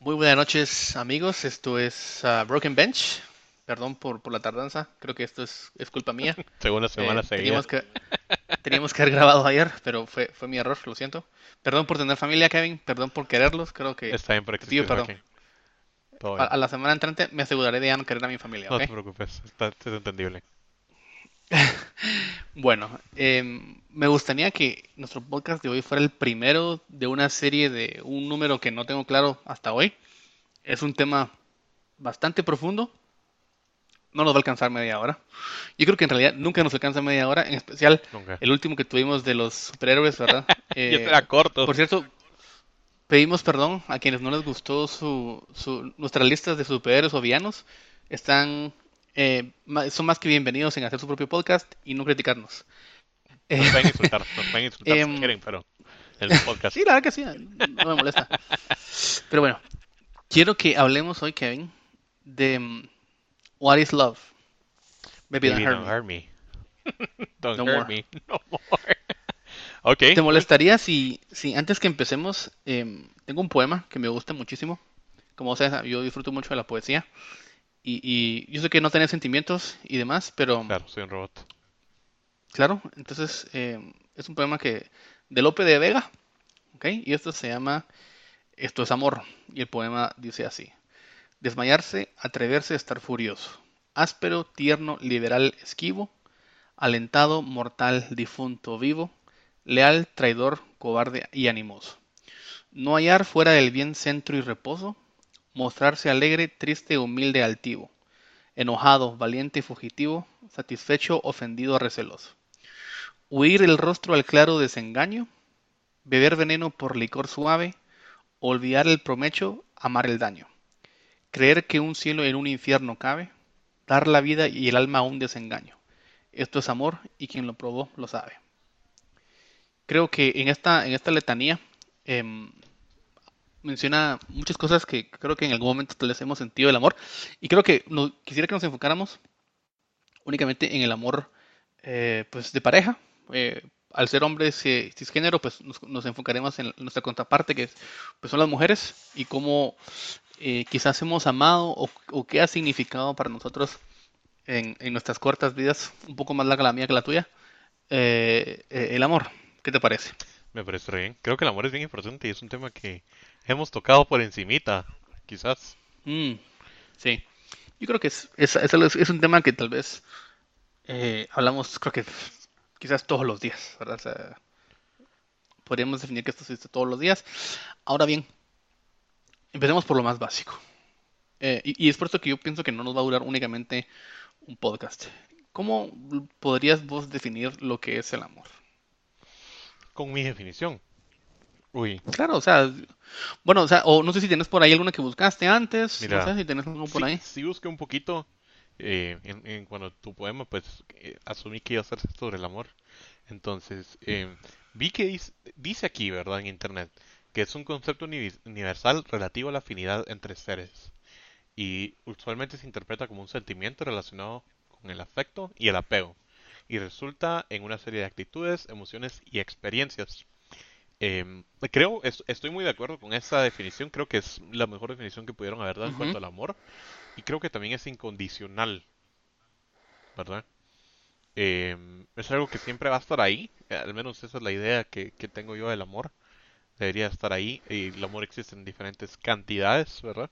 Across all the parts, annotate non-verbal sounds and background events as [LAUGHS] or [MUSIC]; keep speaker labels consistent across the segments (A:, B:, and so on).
A: Muy buenas noches, amigos. Esto es uh, Broken Bench. Perdón por, por, la tardanza. Creo que esto es, es culpa mía. [LAUGHS]
B: Segunda semana
A: Eh,
B: seguida.
A: teníamos, que, teníamos que haber grabado ayer, pero fue, fue mi error, lo siento. Perdón por tener familia, Kevin. Perdón por quererlos. Creo que
B: Está bien por existir,
A: perdón. A, a la semana entrante me aseguraré de ya no querer a mi familia,
B: No te preocupes, está, es entendible. [LAUGHS]
A: Bueno, em, me gustaría que nuestro podcast de hoy fuera el primero de una serie de un número que no tengo claro hasta hoy. Es un tema bastante profundo. No nos va a alcanzar media hora. Yo creo que en realidad nunca nos alcanza media hora, en especial
B: Nunca.
A: el último que tuvimos de los superhéroes, ¿verdad? [LAUGHS]
B: Y
A: Eh,
B: era corto.
A: por cierto, pedimos perdón a quienes no les gustó su, su- nuestras listas de superhéroes o villanos. Están, eh, son más que bienvenidos en hacer su propio podcast y no criticarnos. Eh,
B: Nos pueden insultar, nos pueden insultar [LAUGHS]
A: Em,
B: si quieren, pero el podcast.
A: Sí, la verdad que sí, no me molesta. Pero bueno, quiero que hablemos hoy, Kevin, de mm, What is Love. Baby, don't
B: Baby,
A: hurt
B: don't
A: me.
B: hurt me. [LAUGHS] Don't
A: No
B: hurt
A: more.
B: me. No more. [LAUGHS] ok.
A: ¿Te molestaría si, si antes que empecemos, em, tengo un poema que me gusta muchísimo? Como sabes, yo disfruto mucho de la poesía. Y, y yo sé que no tenés sentimientos y demás, pero
B: Claro, soy un robot.
A: claro, entonces em, es un poema que de Lope de Vega, ¿ok? Y esto se llama Esto es amor. Y el poema dice así. Desmayarse, atreverse a estar furioso. Áspero, tierno, liberal, esquivo. Alentado, mortal, difunto, vivo. Leal, traidor, cobarde y animoso. No hallar fuera del bien centro y reposo. Mostrarse alegre, triste, humilde, altivo. Enojado, valiente fugitivo. Satisfecho, ofendido, receloso. Huir el rostro al claro desengaño. Beber veneno por licor suave. Olvidar el promecho, amar el daño. Creer que un cielo en un infierno cabe. Dar la vida y el alma a un desengaño. Esto es amor y quien lo probó lo sabe. Creo que en esta, en esta letanía em, menciona muchas cosas que creo que en algún momento tal vez hemos sentido el amor. Y creo que no- quisiera que nos enfocáramos únicamente en el amor eh, pues de pareja. Eh, al ser hombres eh, cisgénero, pues nos, nos enfocaremos en nuestra contraparte, que es, pues son las mujeres, y cómo eh, quizás hemos amado o, o qué ha significado para nosotros en, en nuestras cortas vidas, un poco más larga la mía que la tuya, eh, el amor. ¿Qué te parece?
B: Me parece re bien. Creo que el amor es bien importante y es un tema que hemos tocado por encimita, quizás.
A: Mm, sí, yo creo que es, es, es, algo- es un tema que tal vez eh, hablamos, creo que quizás todos los días, ¿verdad? O sea, podríamos definir que esto existe todos los días. Ahora bien, empecemos por lo más básico. Eh, y, y es por esto que yo pienso que no nos va a durar únicamente un podcast. ¿Cómo podrías vos definir lo que es el amor?
B: Con mi definición. Uy,
A: Claro, o sea, bueno, o sea, o no sé si tienes por ahí alguna que buscaste antes, no
B: Mira,
A: sé si tienes algo por
B: sí,
A: ahí.
B: sí busqué un poquito eh, en, en cuando tu poema, pues eh, asumí que iba a ser sobre el amor. Entonces, eh, vi que dice, dice aquí, ¿verdad? En internet, que es un concepto uni- universal relativo a la afinidad entre seres. Y usualmente se interpreta como un sentimiento relacionado con el afecto y el apego. Y resulta en una serie de actitudes, emociones y experiencias. Em, creo, es- estoy muy de acuerdo con esa definición. Creo que es la mejor definición que pudieron haber dado en cuanto al amor. Y creo que también es incondicional, ¿verdad? Em, es algo que siempre va a estar ahí. Al menos esa es la idea que, que tengo yo del amor. Debería estar ahí. Y el amor existe en diferentes cantidades, ¿verdad?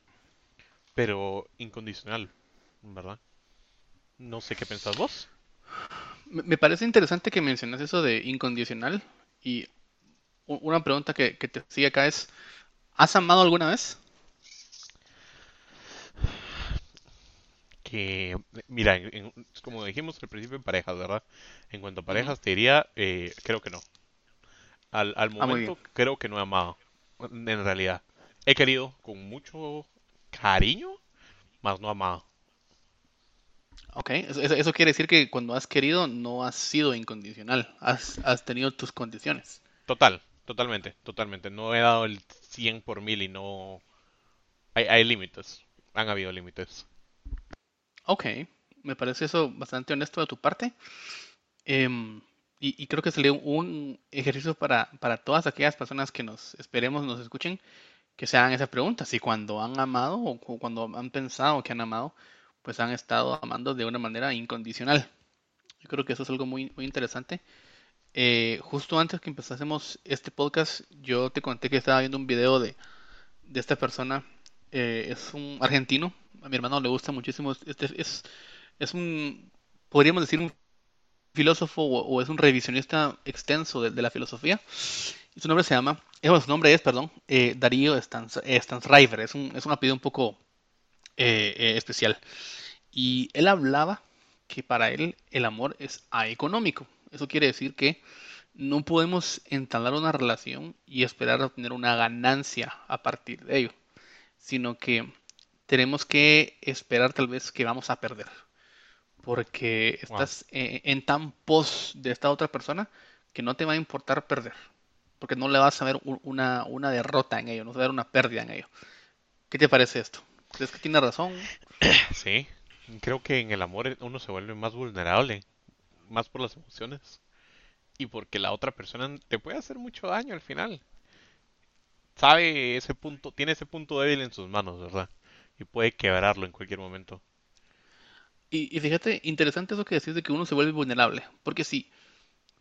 B: Pero incondicional, ¿verdad? No sé qué pensás vos.
A: Me parece interesante que mencionas eso de incondicional y una pregunta que, que te sigue acá es, ¿has amado alguna vez?
B: Que, mira, en- como dijimos al principio en parejas, ¿verdad? En cuanto a parejas, te diría, eh, creo que no. Al, al
A: Ah,
B: momento, creo que no he amado, en realidad. He querido con mucho cariño, más no amado.
A: Ok, eso, eso- eso quiere decir que cuando has querido no has sido incondicional, has, has tenido tus condiciones.
B: Total, totalmente, totalmente. No he dado el 100 por mil y no... Hay, límites, han habido límites.
A: Ok, me parece eso bastante honesto de tu parte. Em, y, y creo que sería un ejercicio para, para todas aquellas personas que nos esperemos, nos escuchen, que se hagan esas preguntas. Si cuando han amado o cuando han pensado que han amado, pues han estado amando de una manera incondicional. Yo creo que eso es algo muy, muy interesante. Eh, justo antes que empezásemos este podcast, yo te conté que estaba viendo un video de, de esta persona. Eh, es un argentino. A mi hermano le gusta muchísimo. Es, es un, podríamos decir, un filósofo o, es un revisionista extenso de, la filosofía. Su nombre se llama, eh, su nombre es, perdón, eh, Darío Stansriver. Es un, es un apellido un poco especial. Y él hablaba que para él el amor es económico. Eso quiere decir que no podemos entablar una relación y esperar obtener una ganancia a partir de ello, sino que tenemos que esperar tal vez que vamos a perder, porque estás eh, en tan pos de esta otra persona que no te va a importar perder, porque no le vas a ver una, una derrota en ello, no va a ver una pérdida en ello. ¿Qué te parece esto? ¿Crees que tiene razón?
B: Sí, creo que en el amor uno se vuelve más vulnerable más por las emociones y porque la otra persona te puede hacer mucho daño al final. Sabe ese punto, tiene ese punto débil en sus manos, ¿verdad? Y puede quebrarlo en cualquier momento.
A: Y, fíjate, interesante eso que decís de que uno se vuelve vulnerable. Porque si,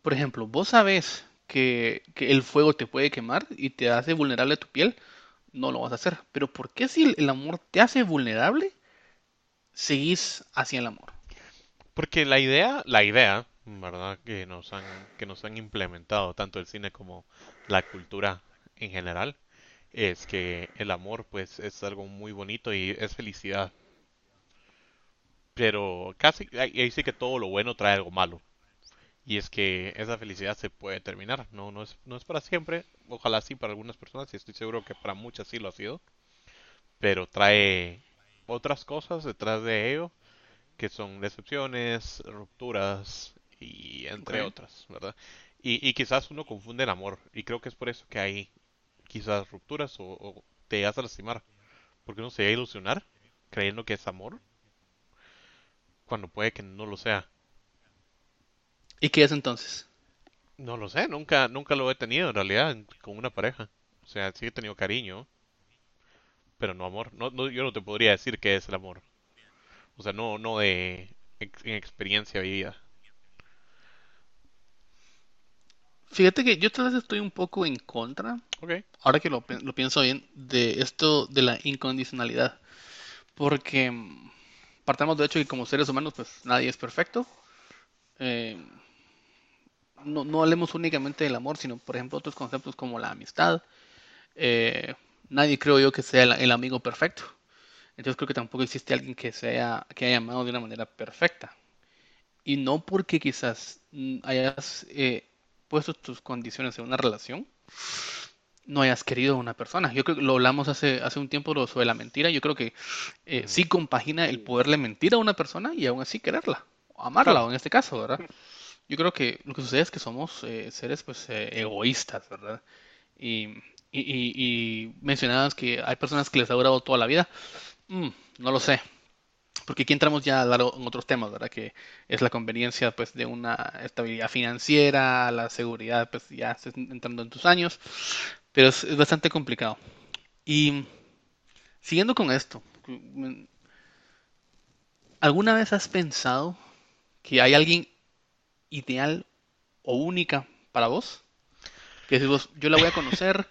A: por ejemplo, vos sabes que, que el fuego te puede quemar y te hace vulnerable a tu piel, no lo vas a hacer. Pero ¿por qué si el amor te hace vulnerable, seguís hacia el amor?
B: Porque la idea, la idea, ¿verdad? Que nos han, que nos han implementado tanto el cine como la cultura en general, es que el amor, pues, es algo muy bonito y es felicidad. Pero casi, ahí sí que todo lo bueno trae algo malo. Y es que esa felicidad se puede terminar. No, no es, no es para siempre. Ojalá sí para algunas personas y estoy seguro que para muchas sí lo ha sido. Pero trae otras cosas detrás de ello que son decepciones, rupturas y entre otras, ¿verdad? Y, quizás uno confunde el amor y creo que es por eso que hay quizás rupturas o, te hace lastimar, porque uno se va a ilusionar creyendo que es amor cuando puede que no lo sea.
A: ¿Y qué es entonces?
B: No lo sé, nunca, nunca lo he tenido en realidad con una pareja. O sea, sí he tenido cariño, pero no amor. No, no, yo no te podría decir qué es el amor. O sea, no, no de en experiencia vivida.
A: Fíjate que yo tal vez estoy un poco en contra, ahora que lo, pienso bien, de esto de la incondicionalidad. Porque mm, partamos de hecho que como seres humanos, pues nadie es perfecto. Eh, no, no hablemos únicamente del amor, sino por ejemplo otros conceptos como la amistad. Eh, nadie creo yo que sea el amigo perfecto. Entonces creo que tampoco existe alguien que sea que haya amado de una manera perfecta. Y no porque quizás mm, hayas eh, puesto tus condiciones en una relación, no hayas querido a una persona. Yo creo que lo hablamos hace, hace un tiempo sobre la mentira. Yo creo que eh, sí compagina el poderle mentir a una persona y aún así quererla, o amarla, o en este caso, ¿verdad? Yo creo que lo que sucede es que somos eh, seres pues egoístas, ¿verdad? Y, y, y, mencionabas que hay personas que les ha durado toda la vida. Mm, no lo sé. Porque aquí entramos ya en otros temas, ¿verdad? Que es la conveniencia pues, de una estabilidad financiera, la seguridad, pues ya estás entrando en tus años. Pero es, bastante complicado. Y siguiendo con esto, ¿alguna vez has pensado que hay alguien ideal o única para vos? Que si vos, yo la voy a conocer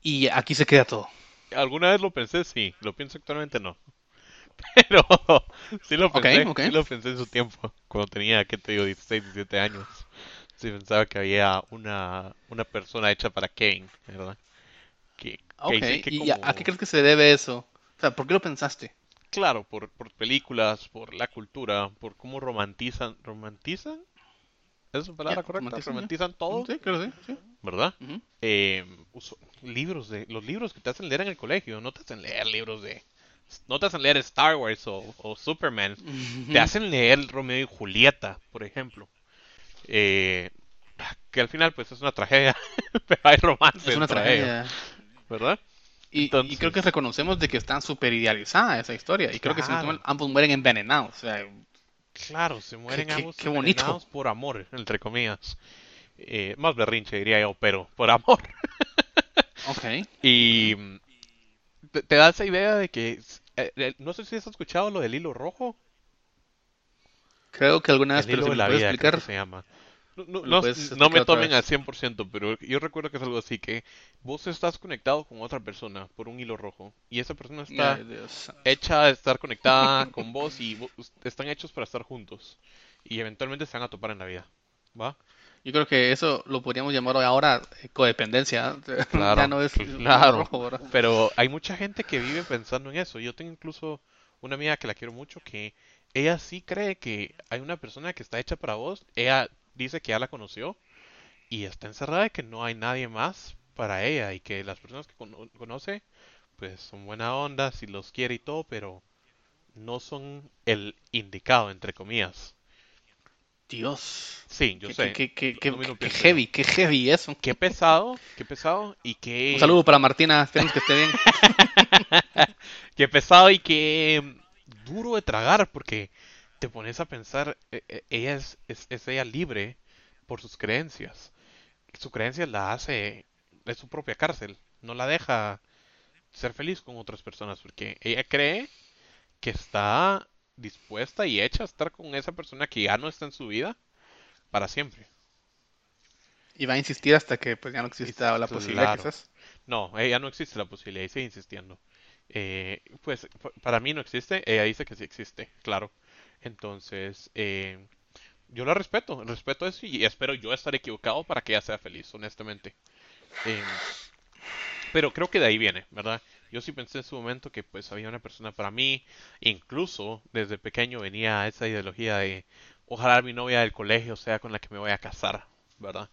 A: y aquí se queda todo
B: alguna vez lo pensé, sí. Lo pienso actualmente, no. [LAUGHS] Pero [LAUGHS] sí lo pensé, sí lo pensé en su tiempo, cuando tenía, ¿qué te digo? 16, 17 años. Sí pensaba que había una, una persona hecha para Kane, ¿verdad?
A: Que, ¿Y a, qué crees que se debe eso? O sea, ¿por qué lo pensaste?
B: Claro, por, por películas, por la cultura, por cómo romantizan, romantizan ¿Es su palabra correcta? Romantizan, todo.
A: Sí, que sí.
B: ¿Verdad? eh, libros de, los libros que te hacen leer en el colegio, no te hacen leer libros de... No te hacen leer Star Wars o, Superman. Te hacen leer Romeo y Julieta, por ejemplo. Eh, que al final pues es una tragedia, [LAUGHS] pero hay romance.
A: Es una tragedia.
B: ¿Verdad?
A: Y, creo que reconocemos de que está súper idealizada esa historia. Y creo que ambos mueren envenenados. O sea,
B: Claro, se mueren ambos qué, bonito. por amor, entre comillas. Eh, más berrinche diría yo, pero por amor. [LAUGHS]
A: ok.
B: Y, te, te da esa idea de que, eh, no sé si has escuchado lo del hilo rojo,
A: Creo que alguna vez,
B: el
A: pero
B: hilo
A: si
B: de
A: me
B: la
A: puedes
B: vida
A: explicar,
B: se llama. No, no, no, me tomen al
A: vez.
B: 100%, pero yo recuerdo que es algo así, que vos estás conectado con otra persona por un hilo rojo y esa persona está
A: Ay,
B: hecha de estar conectada con vos y vos- están hechos para estar juntos y eventualmente se van a topar en la vida, ¿va?
A: Yo creo que eso lo podríamos llamar ahora eh, codependencia. [LAUGHS] Ya
B: Claro,
A: no es
B: claro.
A: rojo.
B: Pero hay mucha gente que vive pensando en eso. Yo tengo incluso una amiga que la quiero mucho que ella sí cree que hay una persona que está hecha para vos. Ella dice que ya la conoció y está encerrada y que no hay nadie más para ella y que las personas que cono- conoce pues son buena onda, si los quiere y todo, pero no son el indicado, entre comillas.
A: Dios.
B: Sí, yo
A: Qué,
B: sé.
A: qué, qué, heavy, qué heavy eso.
B: Qué pesado, qué pesado y qué...
A: Un saludo para Martina, esperemos que esté bien. [LAUGHS]
B: Qué pesado y qué duro de tragar, porque te pones a pensar, eh, eh, ella es, es, es ella libre por sus creencias. Su creencia la hace, es su propia cárcel, no la deja ser feliz con otras personas, porque ella cree que está dispuesta y hecha a estar con esa persona que ya no está en su vida para siempre.
A: Y va a insistir hasta que pues ya no exista la posibilidad,
B: Claro.
A: quizás.
B: No, ella no existe la posibilidad y sigue insistiendo. Eh, pues para mí no existe, ella dice que sí existe, claro. Entonces, eh, yo la respeto, respeto eso y espero yo estar equivocado para que ella sea feliz, honestamente. Eh, pero creo que de ahí viene, ¿verdad? Yo sí pensé en su momento que pues había una persona para mí, incluso desde pequeño venía esa ideología de ojalá mi novia del colegio sea con la que me voy a casar, ¿verdad?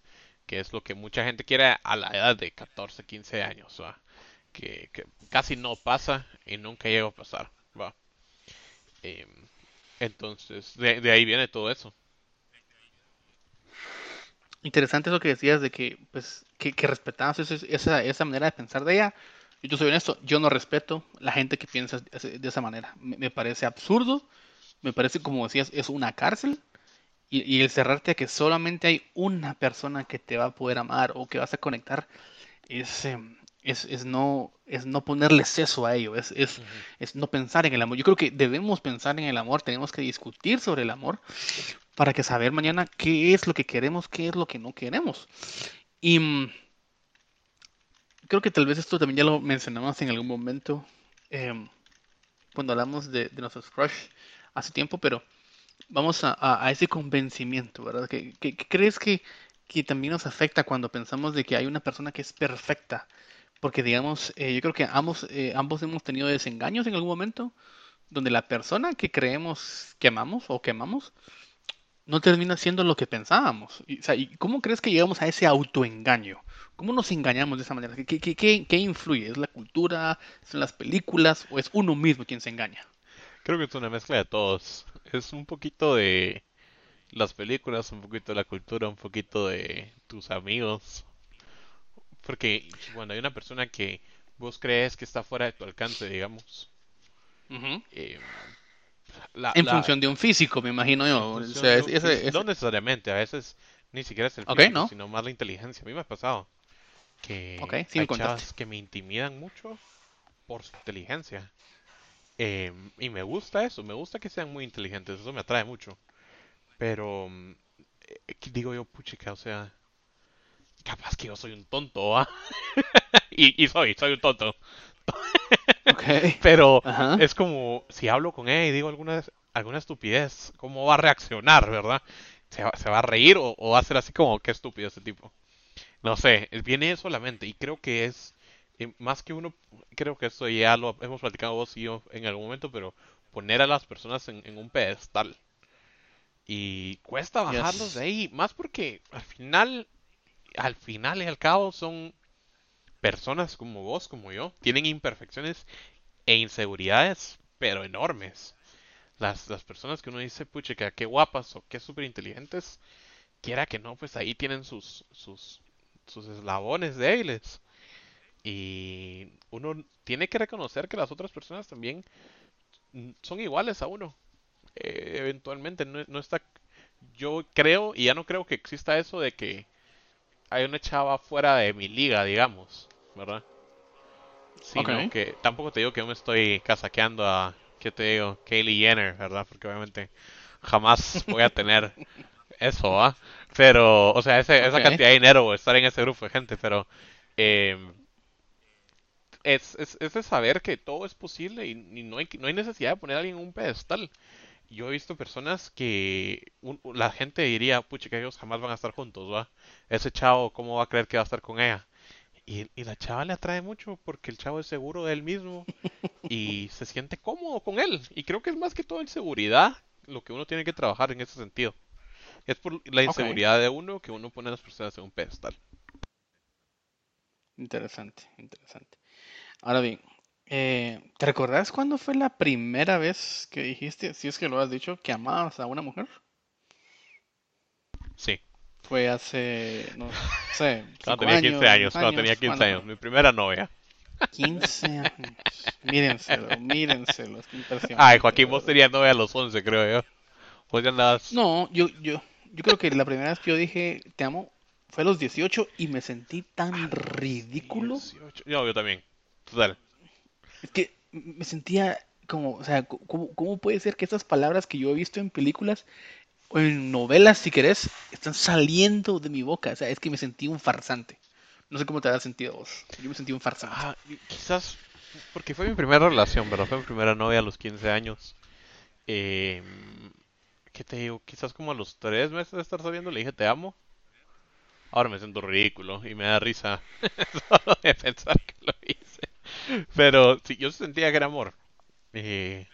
B: Que es lo que mucha gente quiere a la edad de 14, 15 años, ¿va? Que, que casi no pasa y nunca llega a pasar, ¿va? Em, entonces, de, ahí viene todo eso.
A: Interesante eso que decías de que, pues, que, respetabas ese- esa, esa manera de pensar de ella. Yo soy honesto, yo no respeto la gente que piensa de esa manera. Me, parece absurdo, me parece, como decías, es una cárcel. Y, y el cerrarte a que solamente hay una persona que te va a poder amar o que vas a conectar es, eh, es, es no, es no ponerle seso a ello, es, es, es no pensar en el amor. Yo creo que debemos pensar en el amor, tenemos que discutir sobre el amor para que saber mañana qué es lo que queremos, qué es lo que no queremos. Y mm, creo que tal vez esto también ya lo mencionamos en algún momento em, cuando hablamos de, de nuestros crush hace tiempo, pero vamos a, a- a ese convencimiento, ¿verdad? ¿Qué, qué- qué crees que, que también nos afecta cuando pensamos de que hay una persona que es perfecta? Porque digamos, eh, yo creo que ambos, eh, ambos hemos tenido desengaños en algún momento, donde la persona que creemos que amamos o que amamos no termina siendo lo que pensábamos. Y, o sea, ¿y cómo crees que llegamos a ese autoengaño? ¿Cómo nos engañamos de esa manera? ¿Qué, qué, qué- qué influye? ¿Es la cultura? ¿Son las películas? ¿O es uno mismo quien se engaña?
B: Creo que es una mezcla de todos. Es un poquito de las películas, un poquito de la cultura, un poquito de tus amigos. Porque cuando hay una persona que vos crees que está fuera de tu alcance, digamos, eh, la,
A: En
B: la-
A: función de un físico, me imagino yo. O sea, es-
B: un
A: ese-
B: físico-
A: ese-
B: no necesariamente, a veces ni siquiera es el físico,
A: ¿no?
B: sino más la inteligencia. A mí me ha pasado que
A: sí
B: hay chavas que me intimidan mucho por su inteligencia. Eh, y me gusta eso, me gusta que sean muy inteligentes, eso me atrae mucho. Pero mm, eh, digo yo, puchica, o sea, capaz que yo soy un tonto, ¿ah? [LAUGHS] y, y soy, soy un tonto. [LAUGHS]
A: Ok.
B: Pero es como si hablo con ella y digo alguna, alguna estupidez, ¿cómo va a reaccionar, verdad? ¿Se va, se va a reír o, o va a ser así como, qué estúpido ese tipo? No sé, viene eso a la mente y creo que es eh, más que uno, creo que esto ya lo hemos platicado vos y yo en algún momento, pero poner a las personas en, en un pedestal. Y cuesta bajarlos
A: Yes.
B: de ahí, más porque al final, al final y al cabo son personas como vos, como yo, tienen imperfecciones e inseguridades, pero enormes. Las, las personas que uno dice, puchica, qué guapas o qué súper inteligentes, quiera que no, pues ahí tienen sus, sus, sus eslabones débiles. Y uno tiene que reconocer que las otras personas también son iguales a uno. Eh, eventualmente no, no está... Yo creo, y ya no creo que exista eso de que hay una chava fuera de mi liga, digamos, ¿verdad? Sino
A: Ok.
B: que tampoco te digo que yo me estoy casaqueando a, ¿qué te digo? Kylie Jenner, ¿verdad? Porque obviamente jamás voy a [LAUGHS] tener eso, ¿ah? Pero, o sea, ese- esa cantidad de dinero estar en ese grupo de gente, pero eh, es, es, es de saber que todo es posible y, y no hay, no hay necesidad de poner a alguien en un pedestal. Yo he visto personas que un- la gente diría, pucha, que ellos jamás van a estar juntos, ¿va? Ese chavo, ¿cómo va a creer que va a estar con ella? Y, y la chava le atrae mucho porque el chavo es seguro de él mismo y [LAUGHS] se siente cómodo con él. Y creo que es más que todo en seguridad lo que uno tiene que trabajar en ese sentido. Es por la inseguridad de uno que uno pone a las personas en un pedestal.
A: Interesante, interesante. Ahora bien, eh, ¿te recordás cuándo fue la primera vez que dijiste, si es que lo has dicho, que amabas a una mujer?
B: Sí,
A: Fue hace, no sé, [LAUGHS]
B: cuando tenía 15 años,
A: diez
B: cuando tenía 15
A: ¿cuándo
B: años, mi primera novia.
A: fue? 15 años. Mírenselo, [LAUGHS] mírenselo, es impresionante.
B: Ay, Joaquín, vos tenías novia a los 11, creo yo. Vos ya andabas...
A: No, yo, yo, yo creo que la primera vez que yo dije te amo fue a los 18 y me sentí tan ridículo.
B: 18. No, yo también. Total.
A: Es que me sentía como, o sea, ¿cómo, puede ser que estas palabras que yo he visto en películas o en novelas, si querés, están saliendo de mi boca? O sea, es que me sentí un farsante. No sé cómo te has sentido vos. Yo me sentí un farsante.
B: Ah, quizás porque fue mi primera relación, ¿verdad? Fue mi primera novia a los 15 años. Eh, ¿qué te digo? Quizás como a los 3 meses de estar sabiendo le dije te amo. Ahora me siento ridículo y me da risa [LAUGHS] solo de pensar que lo hice. Pero sí, yo sentía que era amor. Eh,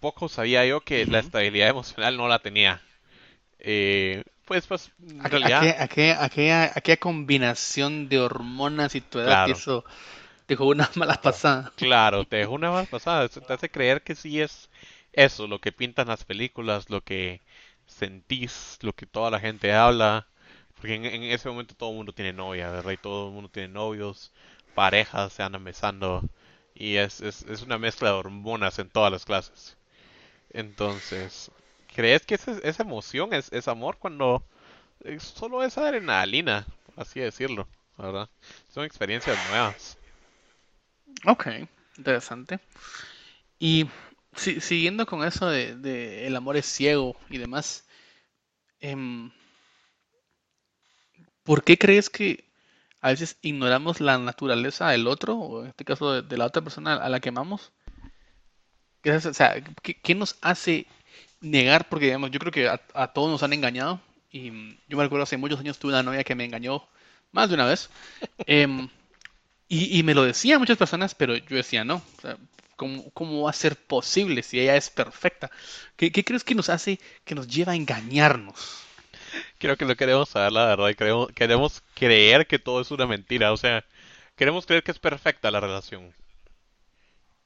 B: poco sabía yo que la estabilidad emocional no la tenía. Eh, pues, pues, en
A: ¿A, a
B: realidad,
A: qué, a qué- a qué- a qué combinación de hormonas y tu edad
B: claro.
A: eso te jugó una [LAUGHS] mala pasada?
B: Claro, te dejo una más pasada. Eso te hace creer que sí es eso, lo que pintan las películas, lo que sentís, lo que toda la gente habla. Porque en, en ese momento todo el mundo tiene novia, ¿verdad? Y todo el mundo tiene novios, parejas, se andan besando. Y es, es, es una mezcla de hormonas en todas las clases. Entonces, ¿crees que ese- esa emoción es, es amor cuando es solo es adrenalina, así decirlo, ¿verdad? Son experiencias nuevas.
A: Ok, interesante. Y si- siguiendo con eso de, de el amor es ciego y demás, em, ¿por qué crees que a veces ignoramos la naturaleza del otro, o en este caso de, de la otra persona a la que amamos? ¿Qué es- o sea, ¿qué, qué nos hace negar? Porque digamos, yo creo que a, a todos nos han engañado. Y mm, yo me recuerdo hace muchos años tuve una novia que me engañó más de una vez. [LAUGHS] Em, y, y me lo decían muchas personas, pero yo decía no. O sea, ¿cómo, cómo va a ser posible si ella es perfecta? ¿Qué, qué crees que nos hace, que nos lleva a engañarnos? [LAUGHS]
B: Creo que no queremos saber la verdad y queremos, queremos creer que todo es una mentira. O sea, queremos creer que es perfecta la relación.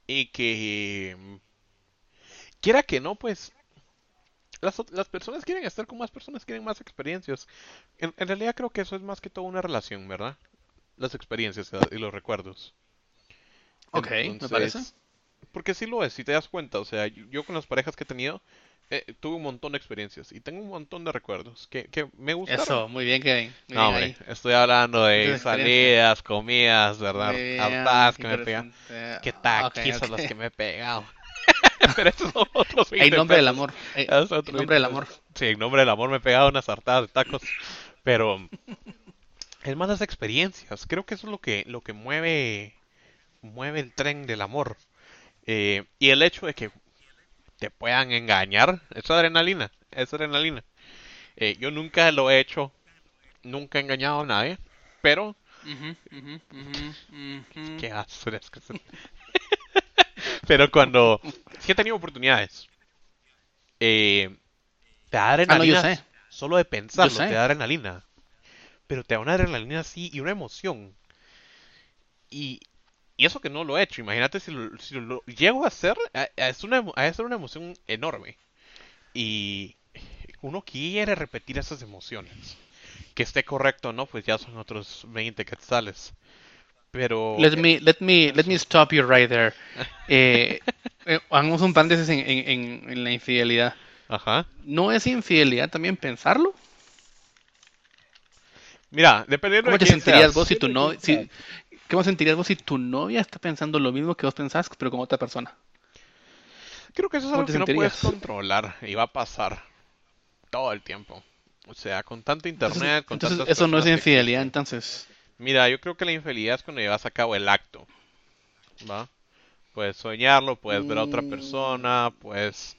B: Y que, quiera que no, pues las, las personas quieren estar con más personas, quieren más experiencias. En, en realidad creo que eso es más que todo una relación, ¿verdad? Las experiencias eh, y los recuerdos.
A: Ok, me parece.
B: Porque sí lo es, si te das cuenta, o sea, yo, yo con las parejas que he tenido, eh, tuve un montón de experiencias y tengo un montón de recuerdos que, que me gustaron.
A: Eso, muy bien, Kevin. Muy
B: No,
A: bien
B: hombre, estoy hablando de salidas, comidas, ¿verdad?
A: Bien,
B: Hartadas que me. Qué
A: Ah, ok,
B: taquizas
A: ok.
B: las que me he pegado. [LAUGHS] [LAUGHS] Pero esos son otros
A: En
B: 20
A: nombre del amor. En
B: otros
A: nombre del
B: 20
A: amor.
B: Sí, en nombre del amor me he pegado unas hartadas de tacos. Pero es más las experiencias. Creo que eso es lo que, lo que mueve, mueve el tren del amor. Eh, y el hecho de que te puedan engañar, es adrenalina, es adrenalina. Eh, yo nunca lo he hecho, nunca he engañado a nadie, pero qué que son. [LAUGHS] Pero cuando sí he tenido oportunidades, eh, te da
A: Ah, no, yo
B: adrenalina,
A: sé.
B: solo de pensarlo, te da adrenalina. Pero te da una adrenalina así y una emoción. Y, y eso que no lo he hecho, imagínate si lo, si lo llego a hacer, a- a- es una, a ser una emoción enorme. Y uno quiere repetir esas emociones. Que esté correcto o no, pues ya son otros 20 quetzales. Pero
A: Let me, let me, let me stop you right there. [LAUGHS] Eh, eh, hagamos un paréntesis en, en, en- en la infidelidad.
B: Ajá.
A: ¿No es infidelidad también pensarlo?
B: Mira, dependiendo
A: ¿Cómo
B: de
A: te
B: quién
A: sentirías
B: seas.
A: vos si tu no, si, ¿Cómo sentirías vos si tu novia está pensando lo mismo que vos pensás, pero con otra persona?
B: Creo que eso es
A: ¿Cómo
B: algo que no puedes controlar y va a pasar todo el tiempo. O sea, con tanto
A: Entonces,
B: internet, con
A: entonces
B: tantas
A: eso no es
B: que
A: infidelidad, entonces.
B: Mira, yo creo que la infidelidad es cuando llevas a cabo el acto, ¿va? Puedes soñarlo, puedes ver a otra
A: Mm,
B: persona, puedes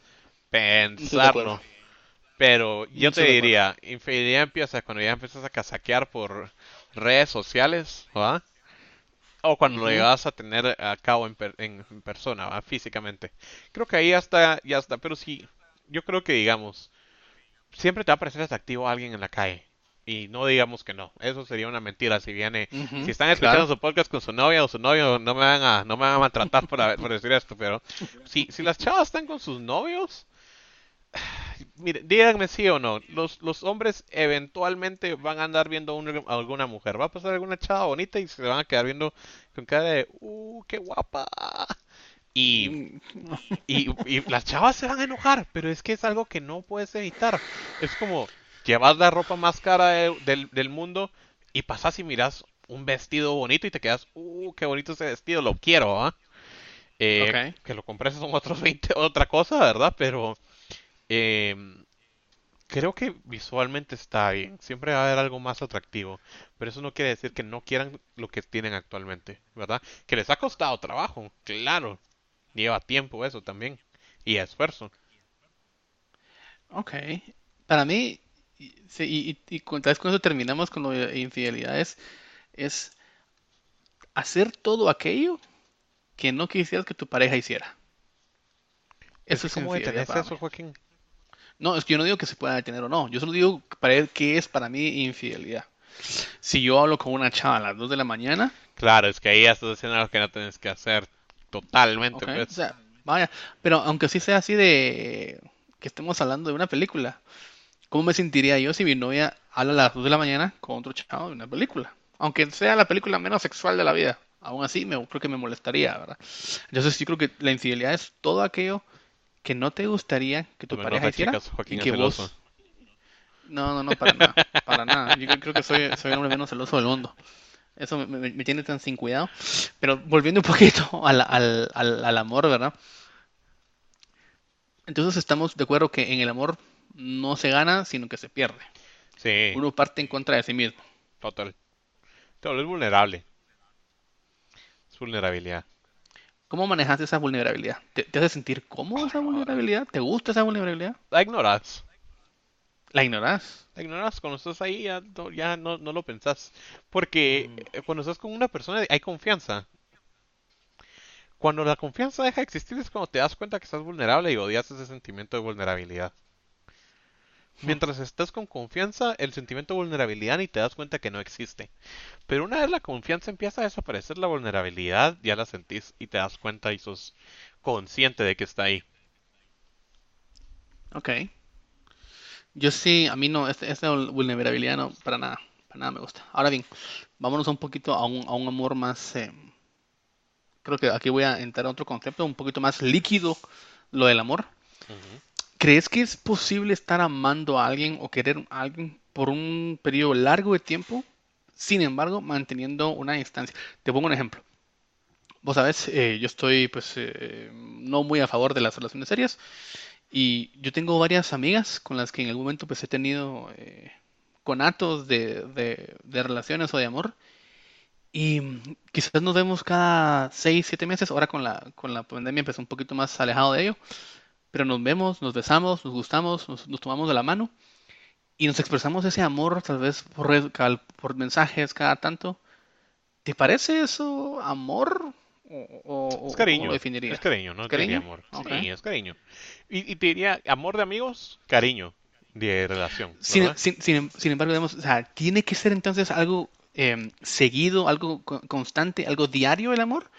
B: pensarlo. Pero yo te diría, infidelidad empieza cuando ya empiezas a casaquear por redes sociales, ¿va? O cuando lo
A: Ujú,
B: llevas a tener a cabo en, per- en- persona, ¿va? Físicamente. Creo que ahí ya está, ya está. Pero sí, yo creo que digamos, siempre te va a parecer atractivo a alguien en la calle. Y no digamos que no. Eso sería una mentira. Si viene, si están escuchando
A: claro.
B: su podcast con su novia o su novio, no me van a, no me van a maltratar por, por decir esto. Pero si, si las chavas están con sus novios, Mire, díganme sí o no. Los, los hombres eventualmente van a andar viendo a una- a alguna mujer. Va a pasar alguna chava bonita y se van a quedar viendo con cara de, ¡uh, qué guapa! Y, y, y las chavas se van a enojar, pero es que es algo que no puedes evitar. Es como llevas la ropa más cara de- del, del mundo y pasas y miras un vestido bonito y te quedas, ¡uh, qué bonito ese vestido! Lo quiero, ¿ah? Eh, que lo compres son otros 20 otra cosa, ¿verdad? Pero... em, Creo que visualmente está bien. Siempre va a haber algo más atractivo. Pero eso no quiere decir que no quieran lo que tienen actualmente, ¿verdad? Que les ha costado trabajo, claro. Lleva tiempo eso también. Y esfuerzo.
A: Ok. Para mí, y, sí, y, y- y con, eso terminamos con lo de infidelidades, es hacer todo aquello que no quisieras que tu pareja hiciera.
B: Es
A: Eso es
B: ¿cómo
A: infidelidad
B: detenés
A: para mí.
B: eso, Joaquín?
A: No, es que yo no digo que se pueda detener o no. Yo solo digo para él qué es para mí infidelidad. Si yo hablo con una chava a las 2 de la mañana,
B: Claro, es que ahí ya estás haciendo algo que no tienes que hacer totalmente,
A: o
B: pues.
A: sea, vaya, pero aunque sí sea así de que estemos hablando de una película, ¿cómo me sentiría yo si mi novia habla a las 2 de la mañana con otro chavo de una película? Aunque sea la película menos sexual de la vida, aún así me, creo que me molestaría, ¿verdad? Entonces yo creo que la infidelidad es todo aquello que no te gustaría que tu pareja hiciera
B: chicas,
A: y
B: es
A: que
B: celoso.
A: vos... No, no, no, para nada, para nada. Yo creo que soy, soy el hombre menos celoso del mundo. Eso me, me- me tiene tan sin cuidado. Pero volviendo un poquito [LAUGHS] al, al, al, al amor, ¿verdad? Entonces estamos de acuerdo que en el amor no se gana, sino que se pierde.
B: Sí,
A: Uno parte en contra de sí mismo.
B: total. Te vuelves vulnerable. Es vulnerabilidad.
A: ¿Cómo manejas esa vulnerabilidad? ¿Te, te hace sentir cómodo esa vulnerabilidad? ¿Te gusta esa vulnerabilidad?
B: La ignoras.
A: ¿La ignoras?
B: La ignoras cuando estás ahí, ya no, ya no, no lo pensás. Porque
A: Mm,
B: eh, cuando estás con una persona hay confianza. Cuando la confianza deja de existir es cuando te das cuenta que estás vulnerable y odias ese sentimiento de vulnerabilidad. Mientras estás con confianza, el sentimiento de vulnerabilidad ni te das cuenta que no existe. Pero una vez la confianza empieza a desaparecer, la vulnerabilidad ya la sentís y te das cuenta y sos consciente de que está ahí.
A: ok. Yo sí, a mí no, esta, esta vulnerabilidad no, para nada, para nada me gusta. Ahora bien, vámonos un poquito a un, a un amor más, eh, creo que aquí voy a entrar a otro concepto, un poquito más líquido, lo del amor.
B: Ujú.
A: ¿Crees que es posible estar amando a alguien o querer a alguien por un periodo largo de tiempo, sin embargo, manteniendo una distancia? Te pongo un ejemplo. Vos sabés, eh, yo estoy pues eh, no muy a favor de las relaciones serias y yo tengo varias amigas con las que en algún momento pues he tenido eh, conatos de, de, de relaciones o de amor y quizás nos vemos cada seis, siete meses. Ahora con la, con la pandemia empecé un poquito más alejado de ello, pero nos vemos, nos besamos, nos gustamos, nos, nos tomamos de la mano y nos expresamos ese amor tal vez por, por mensajes cada tanto. ¿Te parece eso amor? ¿O, o-
B: Es
A: o cómo lo
B: cariño, es cariño, no diría
A: ¿Cariño?
B: amor.
A: Ok.
B: Sí, es cariño. Y, y te diría amor de amigos, cariño de relación,
A: Sin, sin- sin sin embargo, digamos, o sea, tiene que ser entonces algo em, seguido, algo co- constante, algo diario el amor.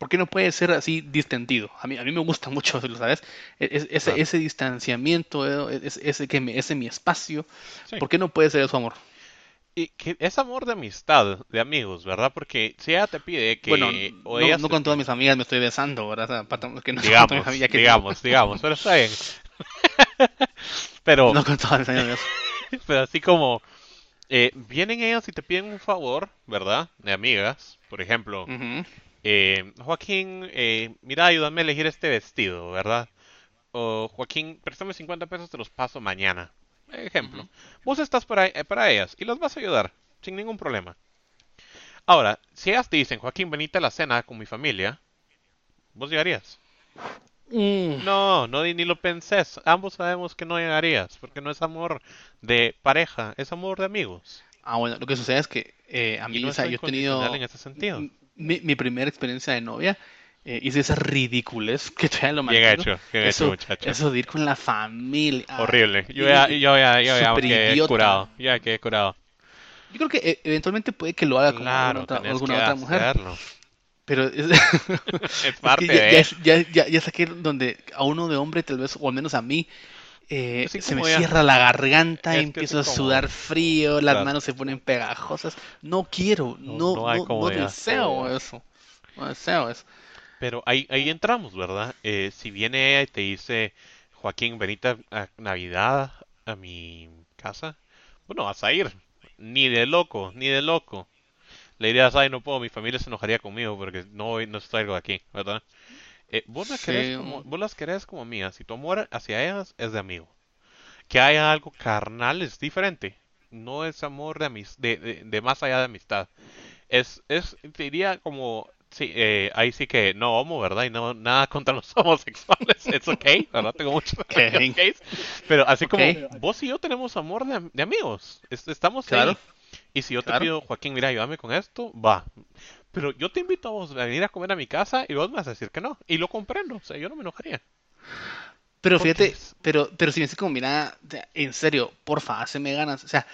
A: ¿Por qué no puede ser así distendido? A mí, a mí me gusta [LAUGHS] mucho, ¿lo sabes? E- es- ese,
B: Claro.
A: ese distanciamiento, eh, es- ese, que me, ese mi espacio.
B: Sí.
A: ¿Por qué no puede ser eso amor?
B: Y que es amor de amistad, de amigos, ¿verdad? Porque si ella te pide
A: Bueno,
B: que, o
A: no,
B: ella
A: no
B: te
A: con todas mis amigas me estoy besando, ¿verdad? Que no con [LAUGHS] todas
B: digamos,
A: que
B: digamos, digamos, pero está bien. [LAUGHS] Pero,
A: no con todas mis amigas.
B: pero así como, eh, vienen ellas y te piden un favor, ¿verdad? De amigas, por ejemplo, eh, Joaquín, eh, mira, ayúdame a elegir este vestido, ¿verdad? O Joaquín, préstame 50 pesos, te los paso mañana. Ejemplo. Vos estás para, eh, para ellas y las vas a ayudar, sin ningún problema. Ahora, si ellas te dicen, Joaquín, venite a la cena con mi familia, ¿vos llegarías?
A: Mm.
B: No, no ni lo pensés. Ambos sabemos que no llegarías, porque no es amor de pareja, es amor de amigos.
A: Ah, bueno, lo que sucede es que eh, a mí,
B: no
A: o sea,
B: es
A: yo he
B: incondicional en
A: tenido
B: ese sentido.
A: Mi, mi primera experiencia de novia, eh, hice esa ridiculez que todavía lo
B: Bien
A: mantengo.
B: hecho, bien hecho,
A: Eso,
B: muchacho.
A: eso de ir con la familia.
B: Horrible. Yo ya, yo ya, yo ya quedé
A: idiota.
B: curado. Yo ya quedé curado.
A: Yo creo que eh, eventualmente puede que lo haga con alguna
B: Claro,
A: alguna
B: que
A: otra mujer,
B: hacerlo.
A: pero es, [LAUGHS]
B: Es parte
A: que ya, es- ya, ya, ya saqué donde a uno de hombre, tal vez, o al menos a mí, eh, se me
B: ya.
A: cierra la garganta,
B: Es
A: empiezo a sudar frío, las
B: Claro.
A: manos se ponen pegajosas. No quiero,
B: No-
A: no,
B: no
A: deseo eso. No deseo eso.
B: Pero ahí, ahí entramos, ¿verdad? Eh, si viene ella y te dice, Joaquín, venite a, Navidad a mi casa, bueno, vas a ir. Ni de loco, ni de loco. Le dirías, ay, no puedo, mi familia se enojaría conmigo porque no, voy- no salgo de aquí, ¿verdad? Eh, vos, las querés
A: Sí.
B: como, vos las querés como amigas y tu amor hacia ellas es de amigo. Que haya algo carnal es diferente. No es amor de, amis- de, de, de más allá de amistad. Es, es, te diría como, sí, eh, ahí sí que no homo, ¿verdad? Y no, nada contra los [LAUGHS] homosexuales, es ok, ¿verdad? Tengo muchos gays, pero así
A: Ok.
B: como vos y yo tenemos amor de, am- de amigos, Es- estamos
A: Claro.
B: ahí. Y si yo te
A: Claro.
B: pido, Joaquín, mira, ayúdame con esto, va. Pero yo te invito a vos a venir a comer a mi casa y vos me vas a decir que no. Y lo comprendo, o sea, yo no me enojaría.
A: Pero fíjate, pero, pero si me dices como, mira, en serio, porfa, haceme ganas. O sea,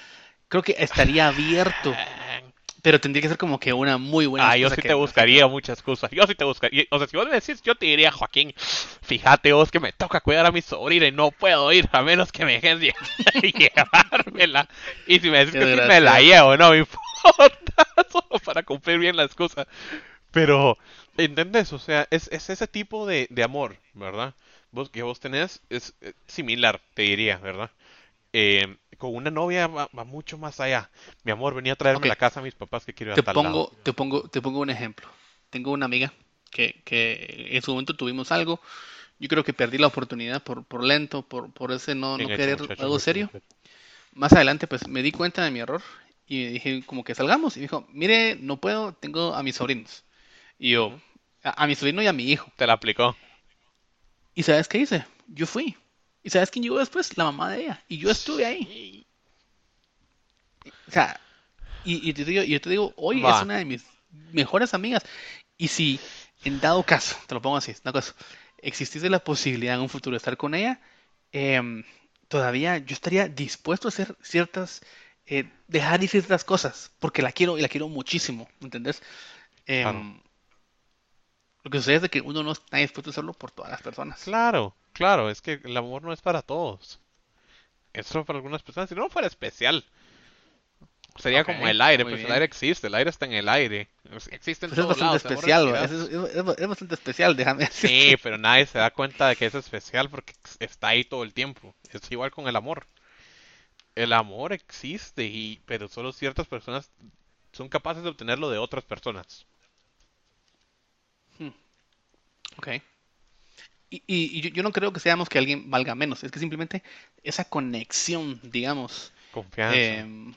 A: creo que estaría abierto, [LAUGHS] pero tendría que ser como que una muy buena
B: Ah, yo sí
A: que-
B: te buscaría muchas cosas. Yo sí te buscaría. O sea, si vos me decís, yo te diría, Joaquín, fíjate vos que me toca cuidar a mi sobrina y no puedo ir a menos que me dejes lle- [LAUGHS] llevármela. Y si me decís
A: Qué
B: que sí me la llevo, no me importa. [LAUGHS] Solo para cumplir bien la excusa. Pero, ¿entendés? O sea, es, es ese tipo de, de amor, ¿verdad? Vos que vos tenés es eh, similar, te diría, ¿verdad? Eh, con una novia va, va mucho más allá. Mi amor, venía a traerme
A: Ok.
B: a la casa a mis papás que quiero ir
A: Te
B: a tal
A: pongo,
B: lado.
A: te pongo, te pongo un ejemplo. Tengo una amiga que, que en su momento tuvimos algo. Yo creo que perdí la oportunidad por, por lento, por, por ese no, no
B: hecho,
A: querer
B: muchacho,
A: algo
B: hecho,
A: serio.
B: hecho.
A: Más adelante, pues me di cuenta de mi error y me dije como que salgamos. Y me dijo, mire, no puedo, tengo a mis sobrinos. Y yo, a, a mi sobrino y a mi hijo.
B: Te la aplicó.
A: ¿Y sabes qué hice? Yo fui. ¿Y sabes quién llegó después? La mamá de ella. Y yo estuve ahí. O sea, y, y te digo, y yo te digo, hoy
B: Va.
A: es una de mis mejores amigas. Y si en dado caso, te lo pongo así, dado caso, existiese la posibilidad en un futuro de estar con ella, em, todavía yo estaría dispuesto a hacer ciertas, eh, dejar ir ciertas cosas, porque la quiero y la quiero muchísimo, ¿entendés? Em,
B: Claro.
A: Lo que sucede es de que uno no está dispuesto a hacerlo por todas las personas.
B: Claro, claro, es que el amor no es para todos. Es solo para algunas personas. Si no fuera especial, sería como el aire, pues el aire existe, el aire está en el aire. Existe en
A: Pues es
B: todos
A: bastante
B: lados.
A: especial, es, es- es- es bastante especial, déjame decirte.
B: Sí, pero nadie se da cuenta de que es especial porque está ahí todo el tiempo. Es igual con el amor. El amor existe, y, pero solo ciertas personas son capaces de obtenerlo de otras personas.
A: Ok. Y, y- y yo, yo no creo que seamos que alguien valga menos, es que simplemente esa conexión, digamos.
B: Confianza.
A: em,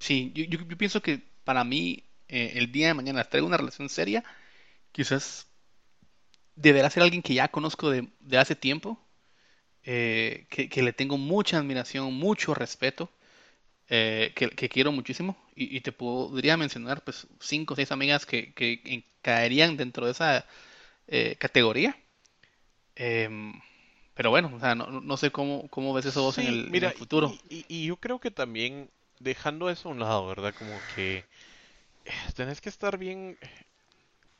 A: sí, yo, yo- yo pienso que para mí, eh, el día de mañana traigo una relación seria, quizás deberá ser alguien que ya conozco de, de hace tiempo, eh, que, que le tengo mucha admiración, mucho respeto, eh, que, que quiero muchísimo, y, y te podría mencionar pues cinco o seis amigas que, que caerían dentro de esa eh, categoría. Em, pero bueno, o sea, no, no sé cómo, cómo ves eso vos en el, en
B: mira,
A: el futuro.
B: Y, y- y yo creo que también, dejando eso a un lado, ¿verdad? Como que eh, tenés que estar bien,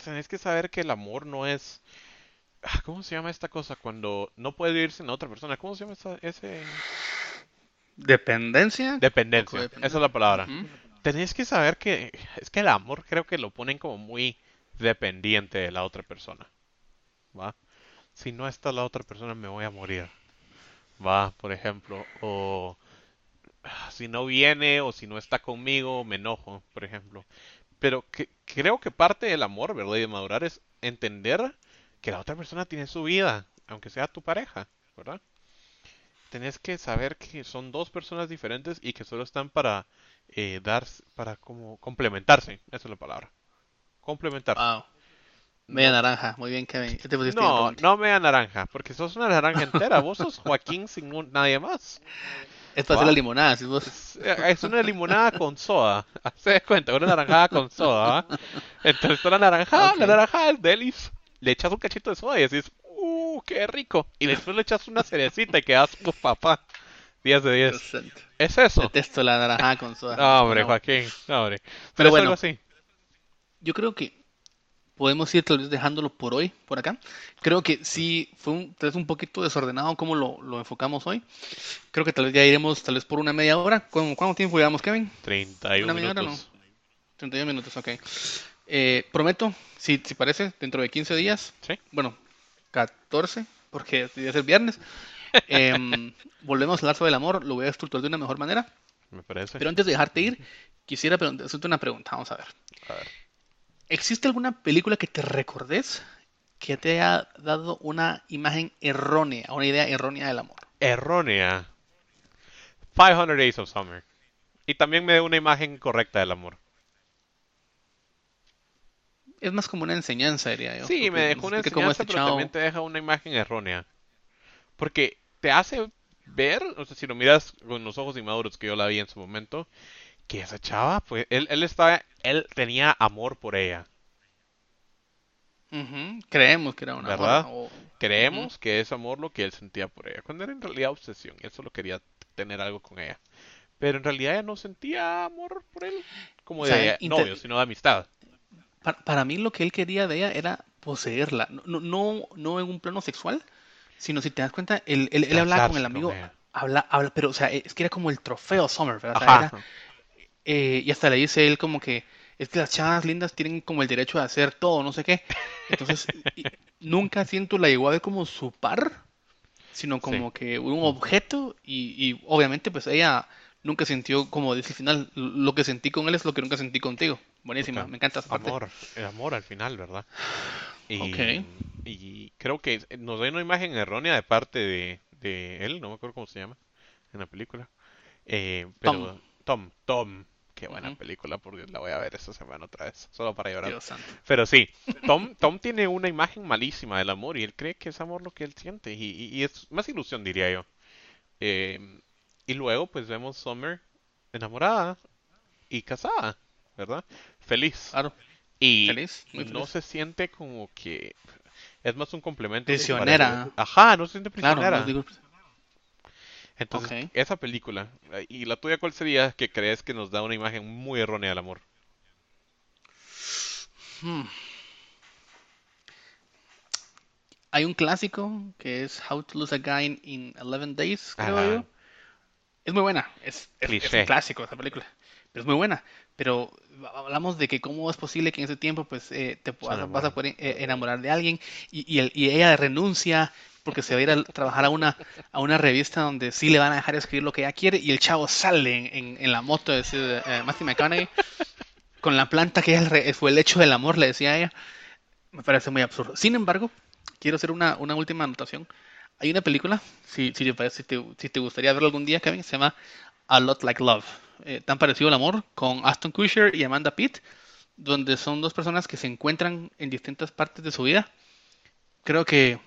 B: tenés que saber que el amor no es... ah, ¿Cómo se llama esta cosa? Cuando no puede vivir sin la otra persona. ¿Cómo se llama esa, ese...
A: Dependencia.
B: Dependencia. Esa es la palabra.
A: Ujú.
B: Tenés que saber que es que el amor creo que lo ponen como muy dependiente de la otra persona. ¿Va? Si no está la otra persona me voy a morir. ¿Va? Por ejemplo. O ah, si no viene o si no está conmigo, me enojo, por ejemplo. Pero que, creo que parte del amor, ¿verdad? Y de madurar es entender que la otra persona tiene su vida, aunque sea tu pareja, ¿verdad? Tenés que saber que son dos personas diferentes y que solo están para eh, dar, para como complementarse, esa es la palabra. Complementarse.
A: Wow. Media
B: No,
A: naranja, muy bien, Kevin. ¿Qué te pusiste
B: no, no media naranja, porque sos una naranja entera. Vos sos Joaquín sin un- nadie más.
A: Es para hacer la limonada, si vos.
B: Es, eh, es una limonada con soda. [LAUGHS] Haz cuenta, una naranjada con soda. ¿va? Entonces, la naranjada, la
A: Ok.
B: naranjada es delis. Le echas un cachito de soda y decís, ¡uh, qué rico! Y después le echas una cerecita y quedas, ¡uf, papá! 10 de 10.
A: Dios santo.
B: Es eso.
A: Detesto la naranjada con soda.
B: No, hombre. Joaquín. No, hombre. Pero,
A: Pero
B: es algo
A: bueno,
B: así.
A: yo creo que podemos ir tal vez dejándolo por hoy, por acá. Creo que sí fue un, tal vez un poquito desordenado como lo, lo enfocamos hoy. Creo que tal vez ya iremos tal vez por una media hora. ¿Cuánto, cuánto tiempo llevamos, Kevin?
B: 31
A: ¿Una media hora no?
B: minutos.
A: 31 minutos, ok. Eh, prometo, si, si parece, dentro de 15 días,
B: Sí.
A: bueno, 14, porque ya es el viernes, [LAUGHS] em, volvemos a hablar sobre el amor, lo voy a estructurar de una mejor manera.
B: Me parece.
A: Pero antes de dejarte ir, quisiera hacerte una pregunta, vamos a ver.
B: A ver.
A: ¿Existe alguna película que te recordes que te haya dado una imagen errónea, una idea errónea del amor?
B: Errónea. 500 Days of Summer. Y también me dio una imagen correcta del amor.
A: Es más como una enseñanza, diría yo.
B: Sí, me dejó una enseñanza,
A: este
B: pero
A: chavo-
B: también te deja una imagen errónea. Porque te hace ver, o sea, si lo miras con los ojos inmaduros que yo la vi en su momento, que esa chava, pues, él, él estaba, él tenía amor por ella.
A: Creemos que era una
B: ¿Verdad?
A: o-
B: Creemos que es amor lo que él sentía por ella, cuando era en realidad obsesión, él solo quería tener algo con ella. Pero en realidad ella no sentía amor por él, como
A: O sea,
B: de novio, sino de amistad.
A: Para, para mí lo que él quería de ella era poseerla, no, no, no, no en un plano sexual, sino si te das cuenta, él, él, él hablaba con el amigo, habla, habla, pero o sea, es que era como el trofeo Summer, ¿verdad? O sea, era-
B: Ajá.
A: eh, y hasta le dice él como que es que las chavas lindas tienen como el derecho de hacer todo, no sé qué. Entonces, y- nunca siento la igual como su par, sino como que un objeto y, y obviamente pues ella nunca sintió, como dice al final, lo que sentí con él es lo que nunca sentí contigo. Buenísima, me encanta esa parte.
B: Amor, el amor al final, ¿verdad? Y,
A: Ok.
B: y creo que nos da una imagen errónea de parte de, de él, no me acuerdo cómo se llama en la película. Eh, pero Tom, Tom, qué buena película, por Dios, la voy a ver esta semana otra vez, solo para llorar.
A: Dios.
B: Pero sí, [LAUGHS] Tom, Tom tiene una imagen malísima del amor y él cree que es amor lo que él siente y, y- y es más ilusión, diría yo. Eh, y luego pues vemos Summer enamorada y casada, ¿verdad? Feliz.
A: Claro,
B: Y
A: feliz,
B: no
A: feliz.
B: se siente como que es más un complemento.
A: Prisionera.
B: Ajá, no se siente
A: Claro,
B: prisionera.
A: no digo-
B: Entonces, esa película, eh, ¿y la tuya cuál sería que crees que nos da una imagen muy errónea del amor?
A: Hmm. Hay un clásico que es How to Lose a Guy in 11 Days, creo
B: Ajá.
A: yo. Es muy buena, es, es- es un clásico esa película, pero es muy buena. Pero hablamos de que cómo es posible que en ese tiempo pues eh, te puedas, vas a poder eh, enamorar de alguien y, y, el- y ella renuncia porque se va a ir a trabajar a una, a una revista donde sí le van a dejar escribir lo que ella quiere y el chavo sale en, en- en la moto de eh, Matthew McConaughey con la planta que ella fue el hecho del amor, le decía ella. Me parece muy absurdo. Sin embargo, quiero hacer una, una última anotación. Hay una película, si, si, te, si, te, si te gustaría verla algún día, Kevin, se llama A Lot Like Love. Eh, tan parecido al amor, con Aston Kutcher y Amanda Pitt, donde son dos personas que se encuentran en distintas partes de su vida. Creo que,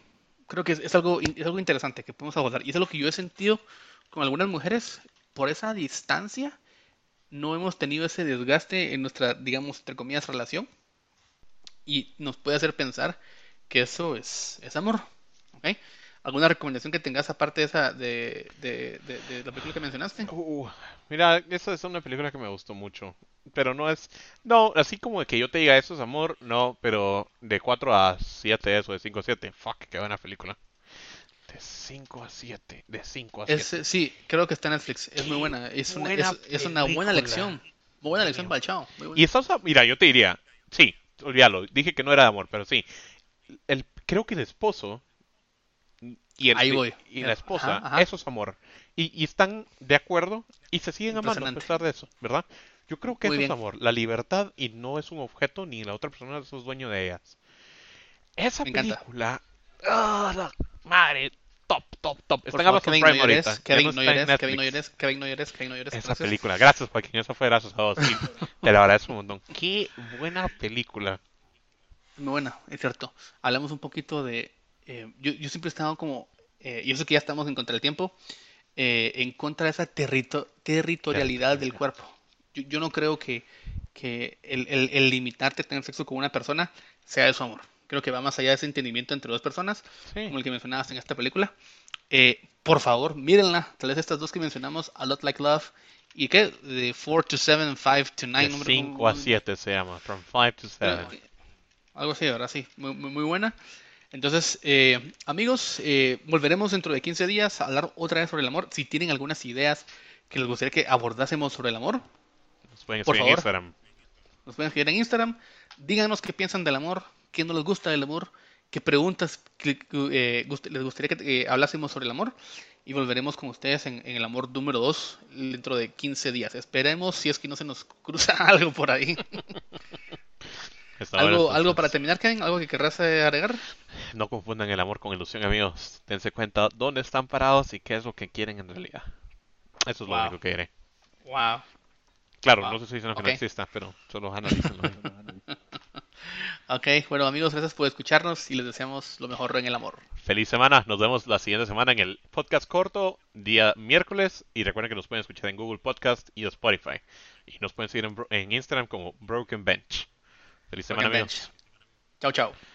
A: creo que es, es algo, es algo interesante que podemos abordar. Y es lo que yo he sentido con algunas mujeres por esa distancia. No hemos tenido ese desgaste en nuestra, digamos, entre comillas, relación. Y nos puede hacer pensar que eso es, es amor. ¿ok? ¿Alguna recomendación que tengas aparte de esa de, de, de- de la película que mencionaste?
B: Uh, mira, esa es una película que me gustó mucho. Pero no es. No, así como de que yo te diga eso es amor, no, pero de 4 a 7 eso, de 5 a 7. Fuck, qué buena película. De 5 a 7, de 5 a 7.
A: Es, eh, sí, creo que está en Netflix. Es muy buena. Es una,
B: buena
A: es, es una buena lección. Muy buena lección para el chavo. Muy buena.
B: Y esa, osa- mira, yo te diría, sí, olvídalo, dije que no era de amor, pero sí. El, creo que el esposo y, el-
A: Ahí voy.
B: y la esposa,
A: Ajá, ajá.
B: eso es amor. y, y están de acuerdo y se siguen amando a pesar de eso, ¿verdad? Yo creo que
A: Muy
B: eso es amor, la libertad y no es un objeto ni la otra persona es dueño de ellas. Esa
A: Me
B: película, ¡ah, la madre, top, top, top. Está en Amazon
A: Kevin,
B: Prime
A: no llores,
B: ahorita.
A: Kevin,
B: no
A: llores, Kevin, no llores, Kevin, no llores, Kevin, no llores.
B: Esa
A: Gracias.
B: película, gracias Joaquín, eso fue gracias a vos. sí. [LAUGHS] te lo agradezco un montón. Qué buena película.
A: Muy buena, es cierto. Hablamos un poquito de... eh, yo, yo siempre he estado como... Eh, yo sé que ya estamos en contra del tiempo. eh, en contra de esa territo- territorialidad del cuerpo. Yo, yo no creo que, que el, el- el limitarte a tener sexo con una persona sea eso amor. Creo que va más allá de ese entendimiento entre dos personas,
B: Sí.
A: como el que mencionabas en esta película. Eh, por favor, mírenla. Tal vez estas dos que mencionamos, A Lot Like Love y qué, de 4 to 7, 5 to 9.
B: De 5 a 7 se llama, From 5 to 7.
A: Eh, Algo así, ¿verdad? Sí, muy, muy buena. Entonces, eh, amigos, eh, volveremos dentro de 15 días a hablar otra vez sobre el amor. Si tienen algunas ideas que les gustaría que abordásemos sobre el amor,
B: Nos pueden escribir en. Instagram.
A: nos pueden escribir en Instagram. Díganos qué piensan del amor, qué no les gusta del amor, qué preguntas que- eh, gust- les gustaría que eh, hablásemos sobre el amor. Y volveremos con ustedes en, en el amor número 2 dentro de 15 días. Esperemos si es que no se nos cruza [LAUGHS] algo por ahí.
B: Está
A: ¿Algo, algo para terminar, Kevin? ¿Algo que querrás eh, agregar?
B: No confundan el amor con ilusión, amigos. Dense cuenta dónde están parados y qué es lo que quieren en realidad. Eso es lo único que diré.
A: Wow.
B: Claro,
A: Wow.
B: no estoy diciendo que
A: Ok.
B: no exista, pero solo analícenlo. [LAUGHS]
A: Ok, bueno amigos, gracias por escucharnos y les deseamos lo mejor en el amor.
B: Feliz semana. Nos vemos la siguiente semana en el podcast corto, día miércoles. Y recuerden que nos pueden escuchar en Google Podcast y Spotify. Y nos pueden seguir en, en Instagram como Broken Bench. Feliz semana,
A: Broken
B: amigos.
A: Bench. Chao, chao.